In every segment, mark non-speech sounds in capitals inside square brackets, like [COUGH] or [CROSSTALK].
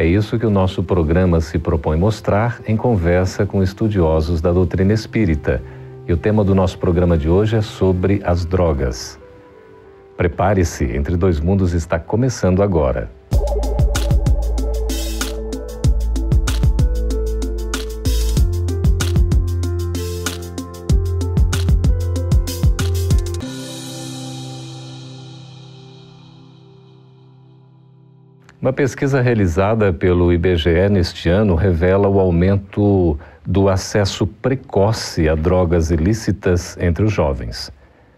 É isso que o nosso programa se propõe mostrar em conversa com estudiosos da doutrina espírita. E o tema do nosso programa de hoje é sobre as drogas. Prepare-se, Entre Dois Mundos está começando agora. Uma pesquisa realizada pelo IBGE neste ano revela o aumento do acesso precoce a drogas ilícitas entre os jovens.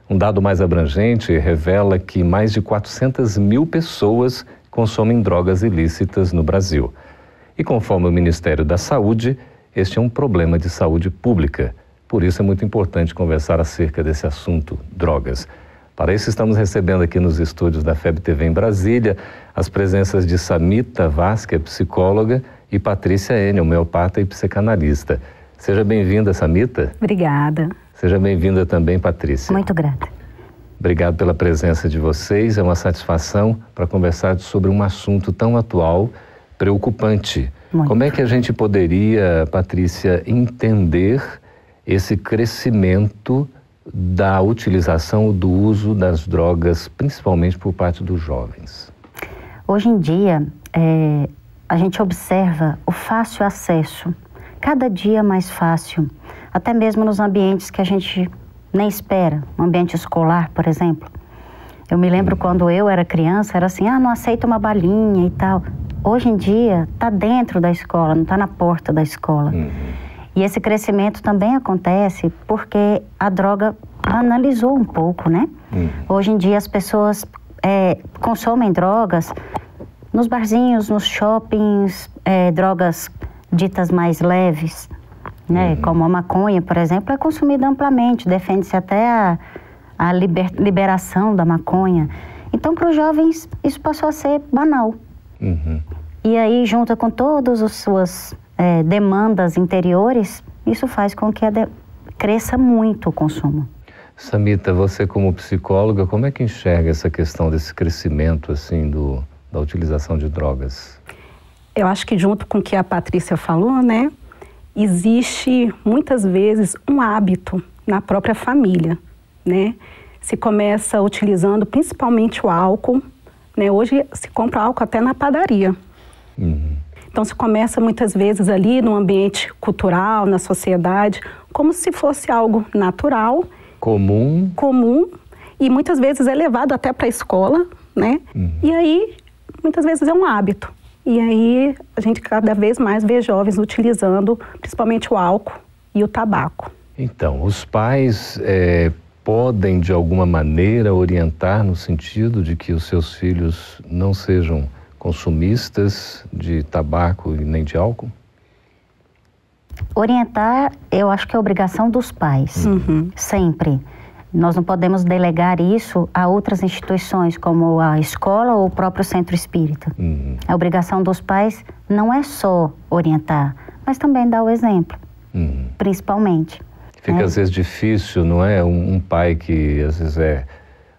Um dado mais abrangente revela que mais de 400 mil pessoas consomem drogas ilícitas no Brasil. E conforme o Ministério da Saúde, este é um problema de saúde pública. Por isso é muito importante conversar acerca desse assunto, drogas. Para isso, estamos recebendo aqui nos estúdios da FEB TV em Brasília as presenças de Samita Vaz, que é psicóloga, e Patrícia N, homeopata e psicanalista. Seja bem-vinda, Samita. Obrigada. Seja bem-vinda também, Patrícia. Muito grata. Obrigado pela presença de vocês. É uma satisfação para conversar sobre um assunto tão atual, preocupante. Muito. Como é que a gente poderia, Patrícia, entender esse crescimento da utilização do uso das drogas, principalmente por parte dos jovens? Hoje em dia, é, a gente observa o fácil acesso, cada dia mais fácil, até mesmo nos ambientes que a gente nem espera, no ambiente escolar, por exemplo. Eu me lembro uhum. quando eu era criança, era assim, ah, não aceita uma balinha e tal. Hoje em dia, está dentro da escola, não está na porta da escola. Uhum. E esse crescimento também acontece porque a droga analisou um pouco, né? Uhum. Hoje em dia as pessoas é, consomem drogas nos barzinhos, nos shoppings, é, drogas ditas mais leves, né? Uhum. Como a maconha, por exemplo, é consumida amplamente, defende-se até a, a liber, liberação da maconha. Então, para os jovens, isso passou a ser banal. Uhum. E aí, junto com todas as suas é, demandas interiores, isso faz com que de... cresça muito o consumo. Samita, você como psicóloga, como é que enxerga essa questão desse crescimento assim do, da utilização de drogas? Eu acho que junto com o que a Patrícia falou, né, existe muitas vezes um hábito na própria família, né? Se começa utilizando principalmente o álcool, né? Hoje se compra álcool até na padaria. Uhum. Então se começa muitas vezes ali no ambiente cultural, na sociedade, como se fosse algo natural, comum, comum e muitas vezes é levado até para a escola, né? Uhum. E aí muitas vezes é um hábito. E aí a gente cada vez mais vê jovens utilizando principalmente o álcool e o tabaco. Então, os pais é, podem de alguma maneira orientar no sentido de que os seus filhos não sejam consumistas de tabaco e nem de álcool? Orientar, eu acho que é obrigação dos pais, uhum. sempre. Nós não podemos delegar isso a outras instituições, como a escola ou o próprio centro espírita. Uhum. A obrigação dos pais não é só orientar, mas também dar o exemplo, uhum. principalmente. Fica é. às vezes difícil, não é? Um, um, pai que às vezes é,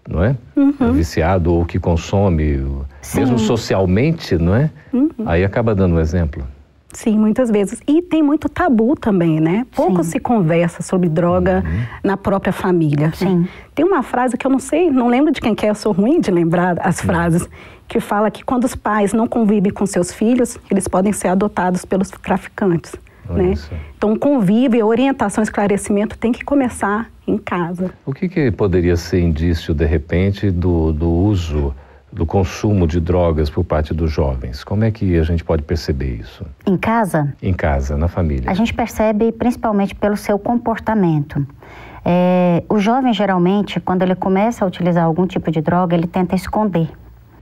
não é? Uhum. é viciado ou que consome, Sim. mesmo socialmente, não é? Uhum. Aí acaba dando o um exemplo. Sim, muitas vezes. E tem muito tabu também, né? Pouco Sim. se conversa sobre droga uhum. na própria família. Sim. Tem uma frase que eu não sei, não lembro de quem que é, eu sou ruim de lembrar as frases, que fala que quando os pais não convivem com seus filhos, eles podem ser adotados pelos traficantes. Né? Então, convívio, orientação, esclarecimento tem que começar em casa. O que, que poderia ser indício, de repente, do, do uso do consumo de drogas por parte dos jovens? Como é que a gente pode perceber isso? Em casa? Em casa, na família. A gente percebe principalmente pelo seu comportamento. É, o jovem, geralmente, quando ele começa a utilizar algum tipo de droga, ele tenta esconder.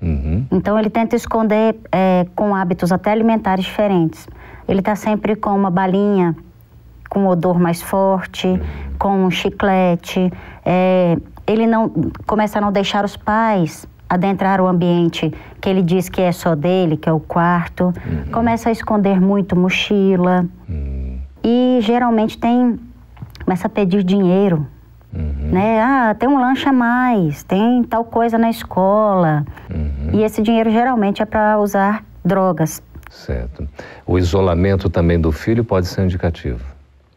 Uhum. Então, ele tenta esconder é, com hábitos até alimentares diferentes. Ele está sempre com uma balinha com um odor mais forte, com um chiclete. É, ele não começa a não deixar os pais adentrar o ambiente que ele diz que é só dele, que é o quarto. Uhum. Começa a esconder muito mochila. Uhum. E geralmente tem começa a pedir dinheiro. Uhum. Né? Ah, tem um lanche a mais, tem tal coisa na escola. Uhum. E esse dinheiro geralmente é para usar drogas. Certo. O isolamento também do filho pode ser indicativo.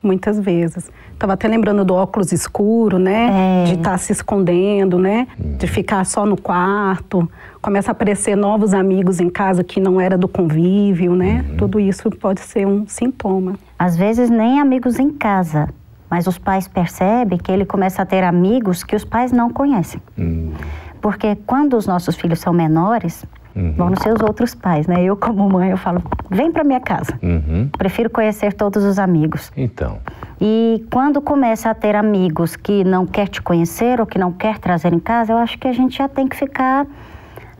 Muitas vezes. Estava até lembrando do óculos escuro, né? É. De estar tá se escondendo, né? De ficar só no quarto. Começa a aparecer novos amigos em casa que não era do convívio, né? Uhum. Tudo isso pode ser um sintoma. Às vezes nem amigos em casa, mas os pais percebem que ele começa a ter amigos que os pais não conhecem. Uhum. Porque quando os nossos filhos são menores, Uhum. Vão nos seus outros pais, né? Eu, como mãe, eu falo, vem para minha casa. Uhum. Prefiro conhecer todos os amigos. Então. E quando começa a ter amigos que não quer te conhecer ou que não quer trazer em casa, eu acho que a gente já tem que ficar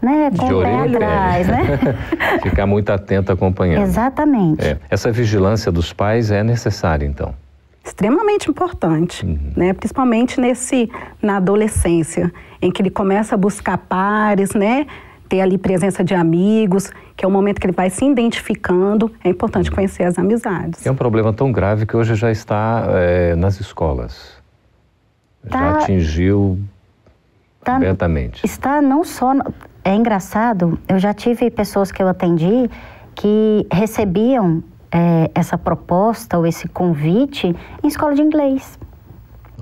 né, com de o pé atrás, né? [LAUGHS] Ficar muito atento acompanhando. Exatamente. É. Essa vigilância dos pais é necessária, então. Extremamente importante, uhum. né? Principalmente nesse na adolescência, em que ele começa a buscar pares, né? Ter ali presença de amigos, que é o momento que ele vai se identificando. É importante conhecer as amizades. É um problema tão grave que hoje já está é, nas escolas. Tá, já atingiu tá, abertamente. Está não só. É engraçado, eu já tive pessoas que eu atendi que recebiam é, essa proposta ou esse convite em escola de inglês.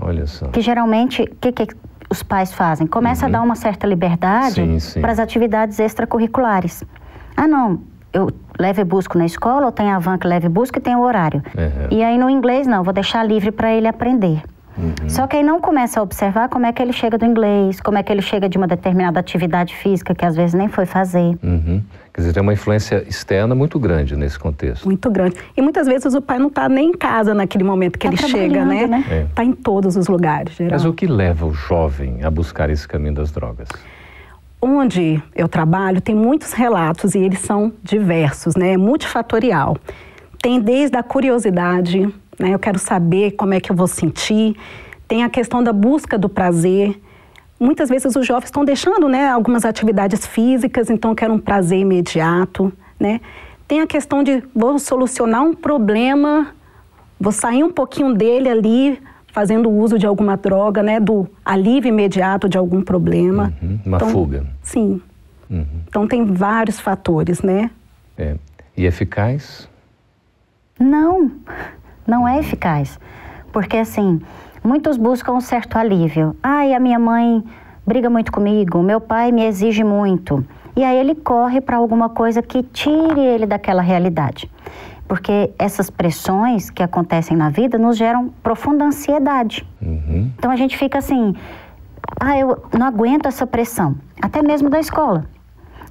Olha só. Que geralmente, o que, que os pais fazem? Começa uhum. a dar uma certa liberdade para as atividades extracurriculares. Ah, não, eu levo e busco na escola, ou tem a van que leva e busca e tem o horário. Uhum. E aí no inglês, não, vou deixar livre para ele aprender. Uhum. Só que aí não começa a observar como é que ele chega do inglês, como é que ele chega de uma determinada atividade física que às vezes nem foi fazer. Uhum. Quer dizer, tem uma influência externa muito grande nesse contexto. Muito grande. E muitas vezes o pai não está nem em casa naquele momento que tá ele chega, né? Está né? é. Tá em todos os lugares. Geral. Mas o que leva o jovem a buscar esse caminho das drogas? Onde eu trabalho tem muitos relatos e eles são diversos, né? Multifatorial. Tem desde a curiosidade, né? Eu quero saber como é que eu vou sentir. Tem a questão da busca do prazer. Muitas vezes os jovens estão deixando, né, algumas atividades físicas, então quero um prazer imediato, né? Tem a questão de vou solucionar um problema, vou sair um pouquinho dele ali, fazendo uso de alguma droga, né, do alívio imediato de algum problema. Uhum, uma então, fuga. Sim. Uhum. Então tem vários fatores, né? É. E eficaz? Não não é eficaz. Porque, assim, muitos buscam um certo alívio. Ai, a minha mãe briga muito comigo, meu pai me exige muito. E aí ele corre para alguma coisa que tire ele daquela realidade. Porque essas pressões que acontecem na vida nos geram profunda ansiedade. Uhum. Então a gente fica assim, ah, eu não aguento essa pressão, até mesmo da escola.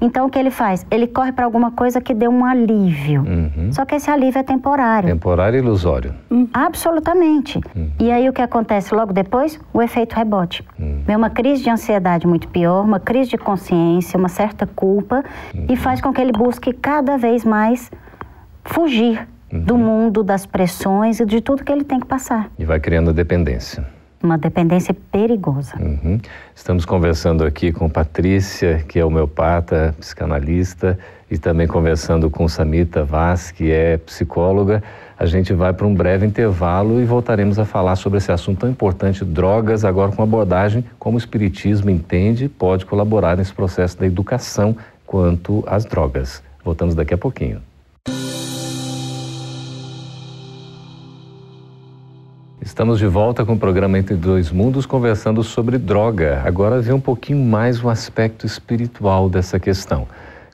Então o que ele faz? Ele corre para alguma coisa que dê um alívio. Uhum. Só que esse alívio é temporário. Temporário e ilusório. Hum, absolutamente. Uhum. E aí o que acontece logo depois? O efeito rebote. Uhum. Vem uma crise de ansiedade muito pior, uma crise de consciência, uma certa culpa e uhum. faz com que ele busque cada vez mais fugir do uhum. mundo, das pressões e de tudo que ele tem que passar. E vai criando dependência uma dependência perigosa. Uhum. Estamos conversando aqui com Patrícia, que é homeopata, psicanalista, e também conversando com Samita Vaz, que é psicóloga. A gente vai para um breve intervalo e voltaremos a falar sobre esse assunto tão importante, drogas, agora com abordagem como o Espiritismo entende e pode colaborar nesse processo da educação quanto às drogas. Voltamos daqui a pouquinho. Estamos de volta com o programa Entre Dois Mundos, conversando sobre droga. Agora vem um pouquinho mais o aspecto espiritual dessa questão.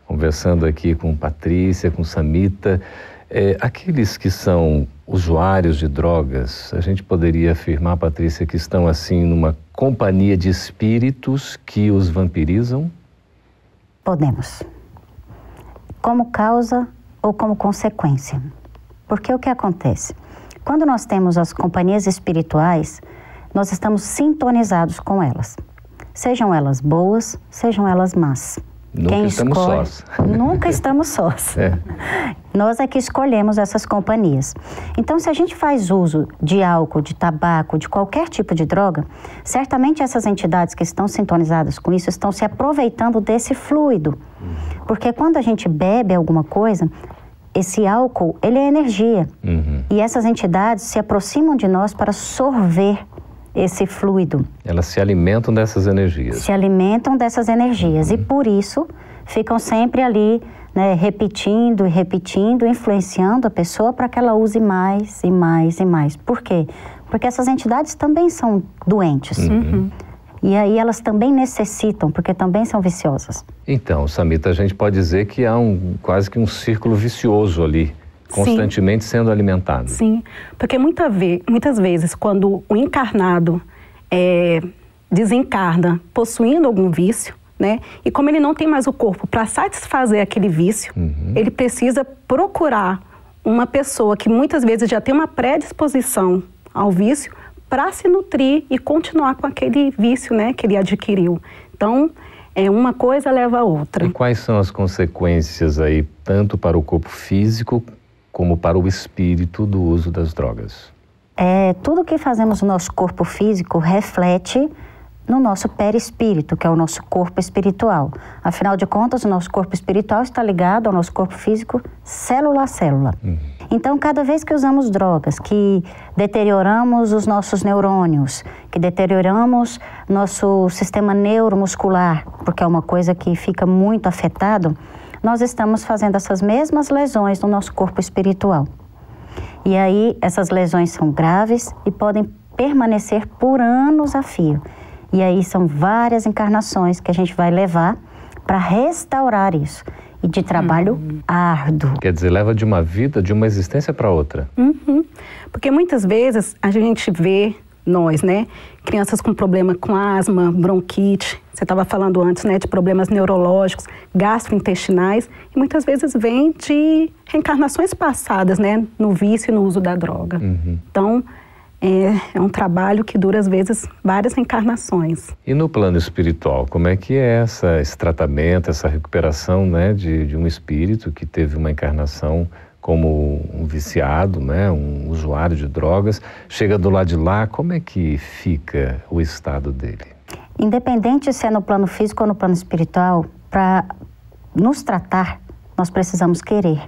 Conversando aqui com Patrícia, com Samita, é, aqueles que são usuários de drogas, a gente poderia afirmar, Patrícia, que estão assim numa companhia de espíritos que os vampirizam? Podemos. Como causa ou como consequência. Porque o que acontece? Quando nós temos as companhias espirituais, nós estamos sintonizados com elas. Sejam elas boas, sejam elas más. Nunca Quem estamos escolhe, sós. Nunca [LAUGHS] estamos sós. É. Nós é que escolhemos essas companhias. Então, se a gente faz uso de álcool, de tabaco, de qualquer tipo de droga, certamente essas entidades que estão sintonizadas com isso estão se aproveitando desse fluido. Porque quando a gente bebe alguma coisa, esse álcool, ele é energia. Uhum. E essas entidades se aproximam de nós para sorver esse fluido. Elas se alimentam dessas energias. Se alimentam dessas energias. Uhum. E por isso ficam sempre ali né, repetindo e repetindo, influenciando a pessoa para que ela use mais e mais e mais. Por quê? Porque essas entidades também são doentes. Uhum. E aí elas também necessitam, porque também são viciosas. Então, Samita, a gente pode dizer que há um quase que um círculo vicioso ali, constantemente Sim. sendo alimentado. Sim, porque muita ve muitas vezes quando o encarnado é, desencarna possuindo algum vício, né? E como ele não tem mais o corpo para satisfazer aquele vício, uhum. ele precisa procurar uma pessoa que muitas vezes já tem uma predisposição ao vício para se nutrir e continuar com aquele vício, né, que ele adquiriu. Então, é uma coisa leva a outra. E quais são as consequências aí tanto para o corpo físico como para o espírito do uso das drogas? É, tudo que fazemos no nosso corpo físico reflete no nosso perispírito, que é o nosso corpo espiritual. Afinal de contas, o nosso corpo espiritual está ligado ao nosso corpo físico, célula a célula. Uhum. Então, cada vez que usamos drogas, que deterioramos os nossos neurônios, que deterioramos nosso sistema neuromuscular, porque é uma coisa que fica muito afetado, nós estamos fazendo essas mesmas lesões no nosso corpo espiritual. E aí, essas lesões são graves e podem permanecer por anos a fio. E aí são várias encarnações que a gente vai levar para restaurar isso. E de trabalho uhum. árduo. Quer dizer, leva de uma vida, de uma existência para outra. Uhum. Porque muitas vezes a gente vê, nós, né, crianças com problema com asma, bronquite, você estava falando antes, né, de problemas neurológicos, gastrointestinais, e muitas vezes vem de reencarnações passadas, né, no vício e no uso da droga. Uhum. Então, é, é, um trabalho que dura, às vezes, várias encarnações. E no plano espiritual, como é que é essa, esse tratamento, essa recuperação né, de, de um espírito que teve uma encarnação como um viciado, né, um usuário de drogas, chega do lado de lá, como é que fica o estado dele? Independente se é no plano físico ou no plano espiritual, para nos tratar, nós precisamos querer.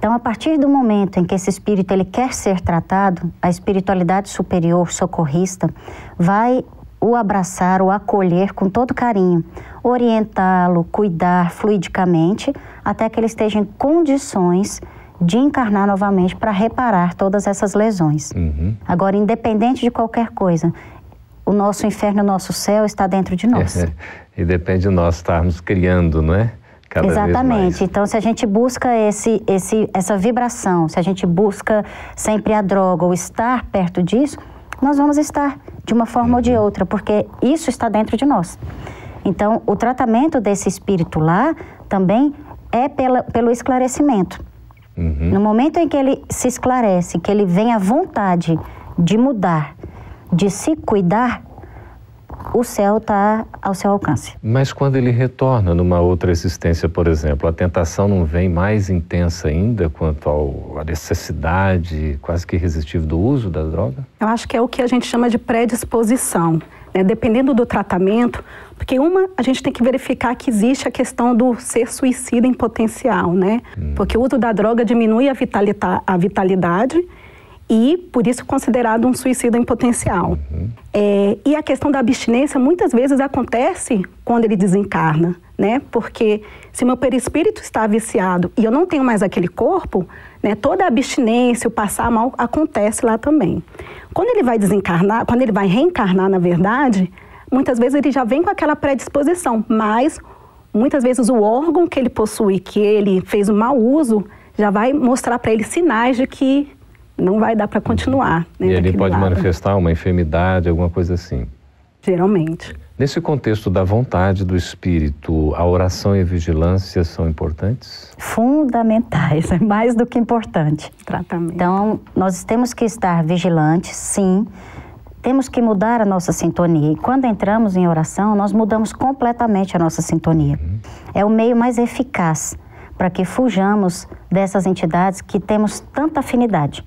Então, a partir do momento em que esse espírito ele quer ser tratado, a espiritualidade superior socorrista vai o abraçar, o acolher com todo carinho, orientá-lo, cuidar fluidicamente até que ele esteja em condições de encarnar novamente para reparar todas essas lesões. Uhum. Agora, independente de qualquer coisa, o nosso inferno, o nosso céu está dentro de nós. É, [LAUGHS] e depende de nós estarmos criando, não é? Cada Exatamente. Então, se a gente busca esse, esse, essa vibração, se a gente busca sempre a droga ou estar perto disso, nós vamos estar de uma forma uhum. ou de uhum. outra, porque isso está dentro de nós. Então, o tratamento desse espírito lá também é pela, pelo esclarecimento. Uhum. No momento em que ele se esclarece, que ele vem à vontade de mudar, de se cuidar, o céu está ao seu alcance. Mas quando ele retorna numa outra existência, por exemplo, a tentação não vem mais intensa ainda quanto à necessidade quase que irresistível do uso da droga? Eu acho que é o que a gente chama de predisposição. Né? Dependendo do tratamento, porque uma, a gente tem que verificar que existe a questão do ser suicida em potencial, né? Hum. Porque o uso da droga diminui a, vitalita, a vitalidade e, por isso, considerado um suicida em potencial. Uhum. É, e a questão da abstinência muitas vezes acontece quando ele desencarna, né? Porque se meu perispírito está viciado e eu não tenho mais aquele corpo, né, toda a abstinência, o passar mal, acontece lá também. Quando ele vai desencarnar, quando ele vai reencarnar, na verdade, muitas vezes ele já vem com aquela predisposição, mas muitas vezes o órgão que ele possui, que ele fez um mau uso, já vai mostrar para ele sinais de que não vai dar para continuar. Né, e ele pode lado. manifestar uma enfermidade, alguma coisa assim? Geralmente. Nesse contexto da vontade do espírito, a oração e a vigilância são importantes? Fundamentais, é mais do que importante. Tratamento. Então, nós temos que estar vigilantes, sim. Temos que mudar a nossa sintonia. E quando entramos em oração, nós mudamos completamente a nossa sintonia. Uhum. É o meio mais eficaz para que fujamos dessas entidades que temos tanta afinidade.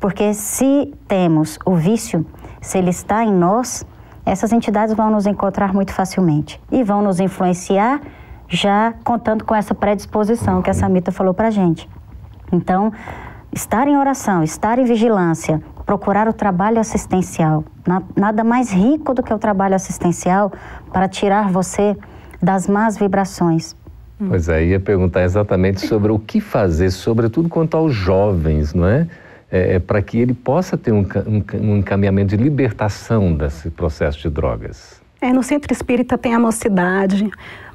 Porque se temos o vício, se ele está em nós, essas entidades vão nos encontrar muito facilmente e vão nos influenciar já contando com essa predisposição que a Samita falou para gente. Então, estar em oração, estar em vigilância, procurar o trabalho assistencial, nada mais rico do que o trabalho assistencial para tirar você das más vibrações. Pois é, ia perguntar exatamente sobre o que fazer, sobretudo quanto aos jovens, não é? É, é para que ele possa ter um, um, um encaminhamento de libertação desse processo de drogas. É, no centro espírita tem a mocidade,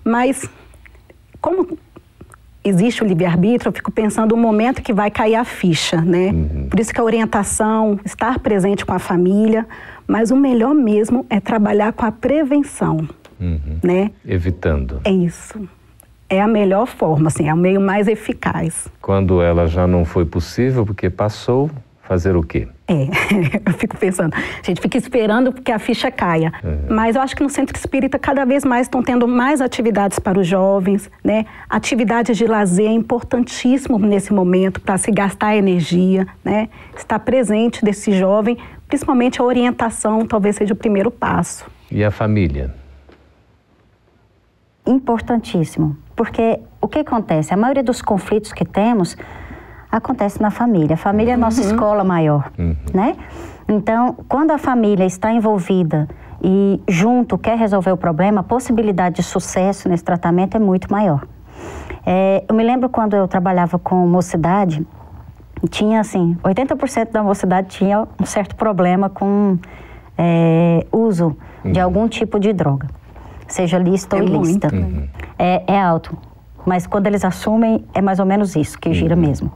mas como existe o livre-arbítrio, eu fico pensando o momento que vai cair a ficha, né? Uhum. Por isso que a orientação, estar presente com a família, mas o melhor mesmo é trabalhar com a prevenção, uhum. né? Evitando. É isso é a melhor forma, assim, é o meio mais eficaz. Quando ela já não foi possível, porque passou, fazer o quê? É, [LAUGHS] eu fico pensando, a gente fica esperando que a ficha caia. Uhum. Mas eu acho que no centro espírita cada vez mais estão tendo mais atividades para os jovens, né? Atividades de lazer é importantíssimo nesse momento para se gastar energia, né? Estar presente desse jovem, principalmente a orientação, talvez seja o primeiro passo. E a família? Importantíssimo. Porque o que acontece? A maioria dos conflitos que temos acontece na família. A família é a nossa uhum. escola maior, uhum. né? Então, quando a família está envolvida e junto quer resolver o problema, a possibilidade de sucesso nesse tratamento é muito maior. É, eu me lembro quando eu trabalhava com mocidade, tinha assim, 80% da mocidade tinha um certo problema com é, uso uhum. de algum tipo de droga seja lista é ou ilícita. Uhum. É, é alto. Mas quando eles assumem, é mais ou menos isso que gira uhum. mesmo.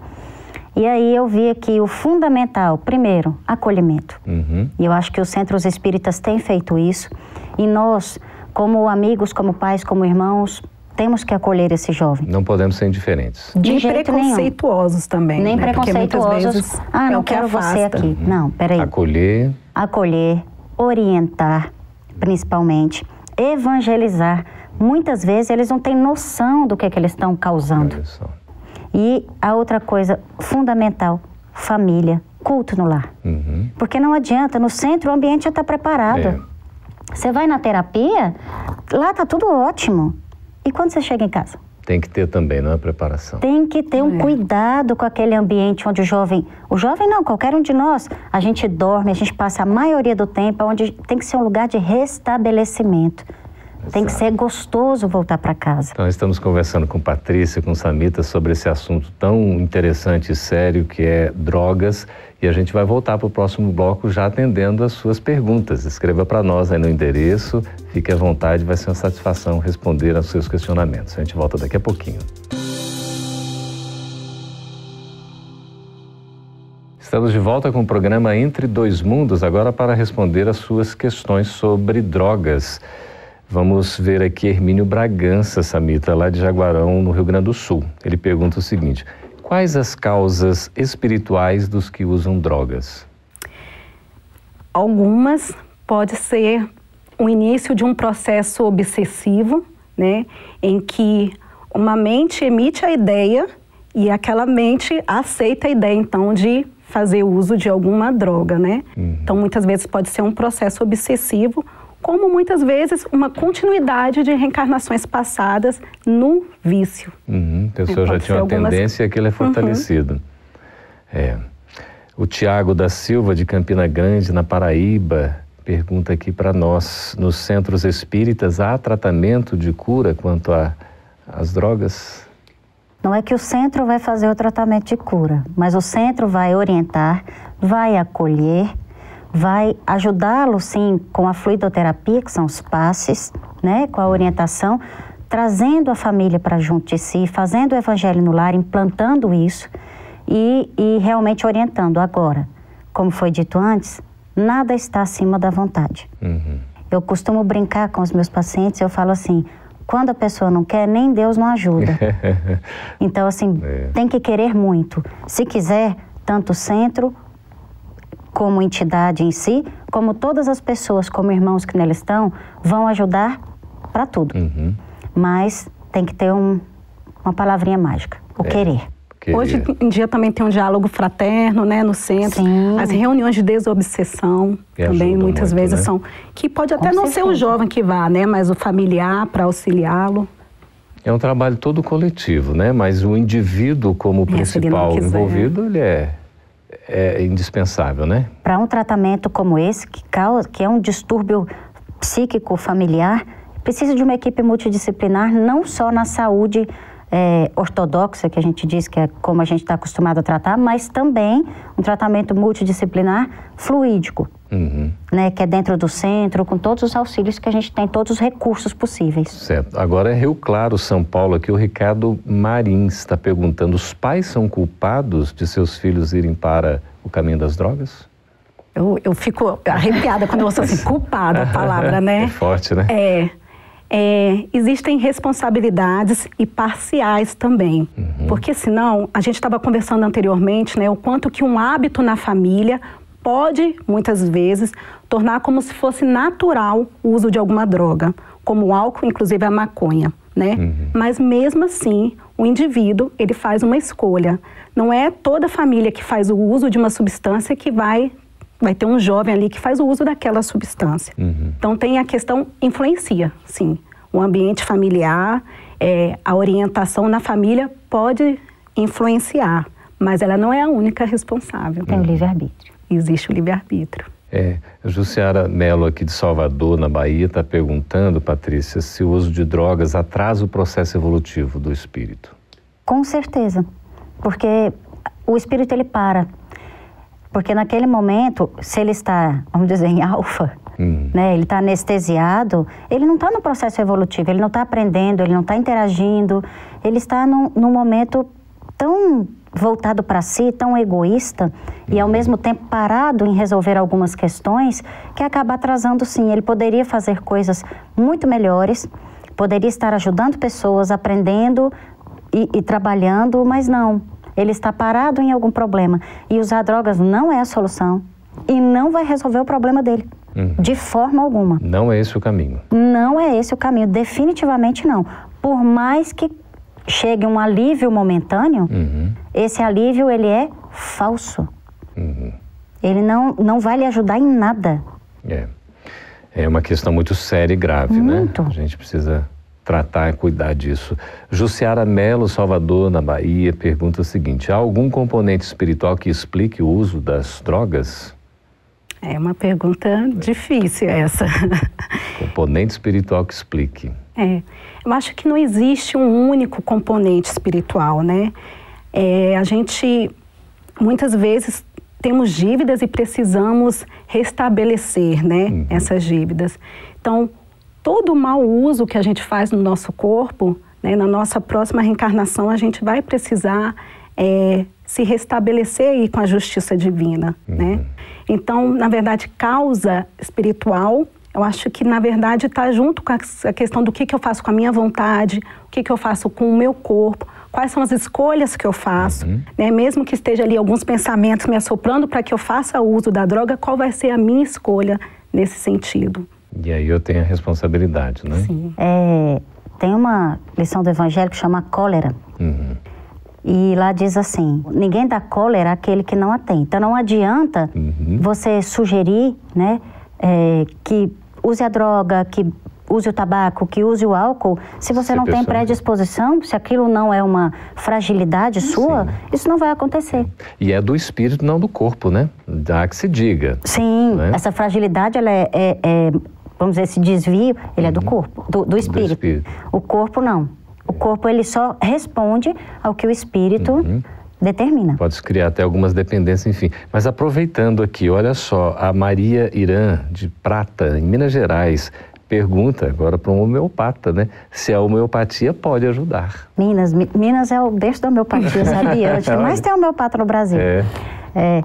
E aí eu vi que o fundamental, primeiro, acolhimento. Uhum. E eu acho que os centros espíritas têm feito isso. E nós, como amigos, como pais, como irmãos, temos que acolher esse jovem. Não podemos ser indiferentes. De Nem preconceituosos nenhum. também. Nem né? preconceituosos. Ah, é não quero afasta. você aqui. Uhum. Não, peraí. Acolher. Acolher, orientar, principalmente evangelizar. Muitas vezes eles não têm noção do que, é que eles estão causando. E a outra coisa fundamental, família, culto no lar. Uhum. Porque não adianta, no centro o ambiente já está preparado. É. Você vai na terapia, lá está tudo ótimo. E quando você chega em casa? Tem que ter também, não é preparação? Tem que ter um é. cuidado com aquele ambiente onde o jovem, o jovem não, qualquer um de nós, a gente dorme, a gente passa a maioria do tempo onde tem que ser um lugar de restabelecimento. Tem que ser gostoso voltar para casa. Então, estamos conversando com Patrícia, com Samita, sobre esse assunto tão interessante e sério que é drogas. E a gente vai voltar para o próximo bloco já atendendo as suas perguntas. Escreva para nós aí no endereço, fique à vontade, vai ser uma satisfação responder aos seus questionamentos. A gente volta daqui a pouquinho. Estamos de volta com o programa Entre Dois Mundos, agora para responder às suas questões sobre drogas. Vamos ver aqui Hermínio Bragança, Samita, lá de Jaguarão, no Rio Grande do Sul. Ele pergunta o seguinte: quais as causas espirituais dos que usam drogas? Algumas pode ser o início de um processo obsessivo, né, em que uma mente emite a ideia e aquela mente aceita a ideia então de fazer uso de alguma droga, né? Uhum. Então muitas vezes pode ser um processo obsessivo como muitas vezes uma continuidade de reencarnações passadas no vício. Uhum, a pessoa é, já tinha uma algumas... tendência e aquilo é fortalecido. Uhum. É. O Tiago da Silva, de Campina Grande, na Paraíba, pergunta aqui para nós: nos centros espíritas há tratamento de cura quanto às drogas? Não é que o centro vai fazer o tratamento de cura, mas o centro vai orientar, vai acolher vai ajudá-lo sim com a fluidoterapia, que são os passes, né, com a orientação, trazendo a família para junto de si, fazendo o evangelho no lar, implantando isso e, e realmente orientando. Agora, como foi dito antes, nada está acima da vontade. Uhum. Eu costumo brincar com os meus pacientes, eu falo assim, quando a pessoa não quer, nem Deus não ajuda. [LAUGHS] então, assim, é. tem que querer muito. Se quiser, tanto o centro como entidade em si, como todas as pessoas, como irmãos que nela estão, vão ajudar para tudo. Uhum. Mas tem que ter um, uma palavrinha mágica, o é. querer. Queria. Hoje em dia também tem um diálogo fraterno, né, no centro. Sim. As reuniões de desobsessão que também muitas muito, vezes né? são que pode até Com não certeza. ser o jovem que vá, né, mas o familiar para auxiliá-lo. É um trabalho todo coletivo, né? Mas o indivíduo como principal envolvido, ele é, é indispensável, né? Para um tratamento como esse, que, causa, que é um distúrbio psíquico familiar, precisa de uma equipe multidisciplinar, não só na saúde é, ortodoxa, que a gente diz que é como a gente está acostumado a tratar, mas também um tratamento multidisciplinar fluídico, uhum. né, que é dentro do centro, com todos os auxílios que a gente tem, todos os recursos possíveis. Certo. Agora é Rio Claro, São Paulo, aqui o Ricardo Marins está perguntando: os pais são culpados de seus filhos irem para o caminho das drogas? Eu, eu fico arrepiada quando eu ouço assim, [LAUGHS] culpada a palavra, né? É forte, né? É é, existem responsabilidades e parciais também. Uhum. Porque senão, a gente estava conversando anteriormente, né, o quanto que um hábito na família pode, muitas vezes, tornar como se fosse natural o uso de alguma droga, como o álcool, inclusive a maconha, né? Uhum. Mas mesmo assim, o indivíduo, ele faz uma escolha. Não é toda família que faz o uso de uma substância que vai vai ter um jovem ali que faz o uso daquela substância. Uhum. Então tem a questão influencia, sim. O ambiente familiar, é, a orientação na família pode influenciar, mas ela não é a única responsável. Tem o livre-arbítrio. Existe o livre-arbítrio. É, Jussiara Mello, aqui de Salvador, na Bahia, está perguntando, Patrícia, se o uso de drogas atrasa o processo evolutivo do espírito. Com certeza, porque o espírito ele para porque naquele momento, se ele está, vamos dizer, em alfa, uhum. né, ele está anestesiado, ele não está no processo evolutivo, ele não está aprendendo, ele não está interagindo, ele está num, num momento tão voltado para si, tão egoísta e ao mesmo tempo parado em resolver algumas questões que acaba atrasando sim. Ele poderia fazer coisas muito melhores, poderia estar ajudando pessoas, aprendendo e, e trabalhando, mas não ele está parado em algum problema. E usar drogas não é a solução e não vai resolver o problema dele. Uhum. De forma alguma. Não é esse o caminho. Não é esse o caminho, definitivamente não. Por mais que chegue um alívio momentâneo, uhum. Esse alívio ele é falso. Uhum. Ele não, não vai lhe ajudar em nada. É. É uma questão muito séria e grave, né? muito. né? A gente precisa tratar e cuidar disso. Jussiara Melo, Salvador, na Bahia, pergunta o seguinte: há algum componente espiritual que explique o uso das drogas? É uma pergunta difícil essa. [LAUGHS] Componente espiritual que explique. É, eu acho que não existe um único componente espiritual, né? É, a gente muitas vezes temos dívidas e precisamos restabelecer, né, uhum. essas dívidas. Então, todo o mau uso que a gente faz no nosso corpo, né, na nossa próxima reencarnação, a gente vai precisar é, se restabelecer aí com a justiça divina, uhum. né? Então, na verdade, causa espiritual, eu acho que, na verdade, está junto com a questão do que, que eu faço com a minha vontade, o que, que eu faço com o meu corpo, quais são as escolhas que eu faço, uhum. né? Mesmo que esteja ali alguns pensamentos me assoprando para que eu faça uso da droga, qual vai ser a minha escolha nesse sentido? E aí eu tenho a responsabilidade, né? Sim. É, tem uma lição do Evangelho que chama cólera. Uhum. E lá diz assim: ninguém dá cólera àquele que não a tem. Então não adianta uhum. você sugerir, né, é, que use a droga, que use o tabaco, que use o álcool, se você se não tem predisposição, se aquilo não é uma fragilidade sua, Sim. isso não vai acontecer. E é do espírito, não do corpo, né? Dá que se diga. Sim, né? essa fragilidade ela é, é, é vamos dizer, esse desvio, ele uhum. é do uhum. corpo, do, do, espírito. do, espírito. O corpo não. O corpo ele só responde ao que o espírito uhum. determina. Pode criar até algumas dependências, enfim. Mas aproveitando aqui, olha só, a Maria Irã de Prata, em Minas Gerais, pergunta agora para um homeopata, né? Se a homeopatia pode ajudar. Minas, Minas é o berço da homeopatia, sabia? Mas [LAUGHS] tem homeopata no Brasil. É. É,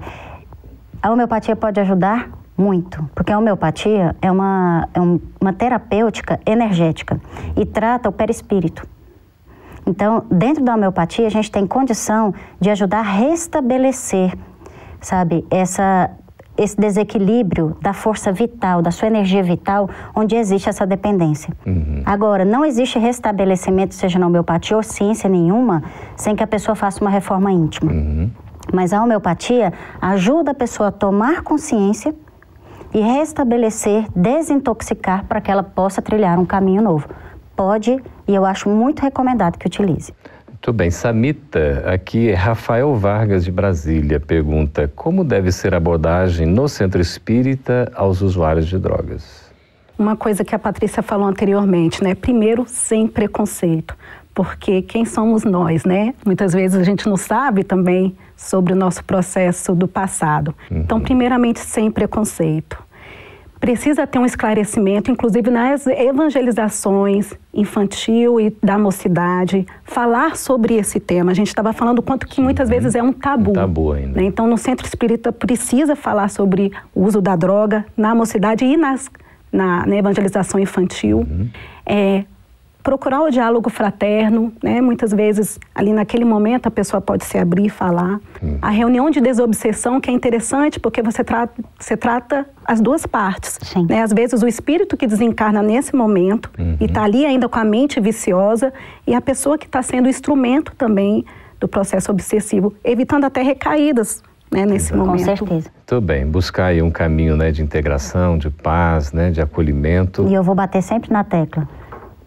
a homeopatia pode ajudar muito, porque a homeopatia é uma, é uma terapêutica energética e trata o perispírito. Então, dentro da homeopatia, a gente tem condição de ajudar a restabelecer, sabe, essa, esse desequilíbrio da força vital, da sua energia vital, onde existe essa dependência. Uhum. Agora, não existe restabelecimento, seja na homeopatia ou ciência nenhuma, sem que a pessoa faça uma reforma íntima. Uhum. Mas a homeopatia ajuda a pessoa a tomar consciência e restabelecer, desintoxicar para que ela possa trilhar um caminho novo. Pode, e eu acho muito recomendado que utilize. Muito bem. Samita, aqui é Rafael Vargas de Brasília pergunta como deve ser a abordagem no centro espírita aos usuários de drogas. Uma coisa que a Patrícia falou anteriormente, né? Primeiro, sem preconceito, porque quem somos nós, né? Muitas vezes a gente não sabe também sobre o nosso processo do passado. Uhum. Então, primeiramente, sem preconceito precisa ter um esclarecimento, inclusive nas evangelizações infantil e da mocidade, falar sobre esse tema. A gente estava falando quanto que muitas uhum. vezes é um tabu. Um tabu ainda. Né? Então, no centro espírita precisa falar sobre o uso da droga na mocidade e nas, na, na evangelização infantil. Uhum. É, procurar o diálogo fraterno, né? Muitas vezes ali naquele momento a pessoa pode se abrir e falar. Hum. A reunião de desobsessão que é interessante porque você trata, você trata as duas partes. Né? Às vezes o espírito que desencarna nesse momento uhum. e está ali ainda com a mente viciosa e a pessoa que está sendo instrumento também do processo obsessivo, evitando até recaídas né, nesse Exato. momento. Com certeza. Muito bem, buscar aí um caminho né, de integração, de paz, né, de acolhimento. E eu vou bater sempre na tecla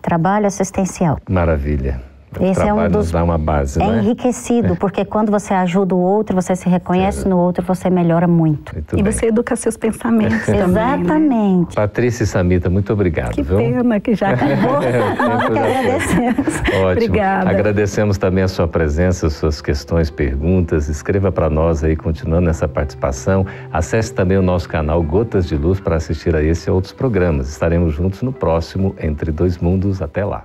trabalho assistencial. Maravilha. Esse é um dos dá uma base, é né? enriquecido, é. porque quando você ajuda o outro, você se reconhece é. no outro, você melhora muito. muito e bem. você educa seus pensamentos também, né? Exatamente. Né? Patrícia e Samita, muito obrigado. Que viu? pena que já acabou. [LAUGHS] Nós que agradecemos. Ótimo. Obrigada. Agradecemos também a sua presença, suas questões, perguntas. Escreva para nós aí, continuando essa participação. Acesse também o nosso canal Gotas de Luz para assistir a esse e outros programas. Estaremos juntos no próximo Entre Dois Mundos. Até lá.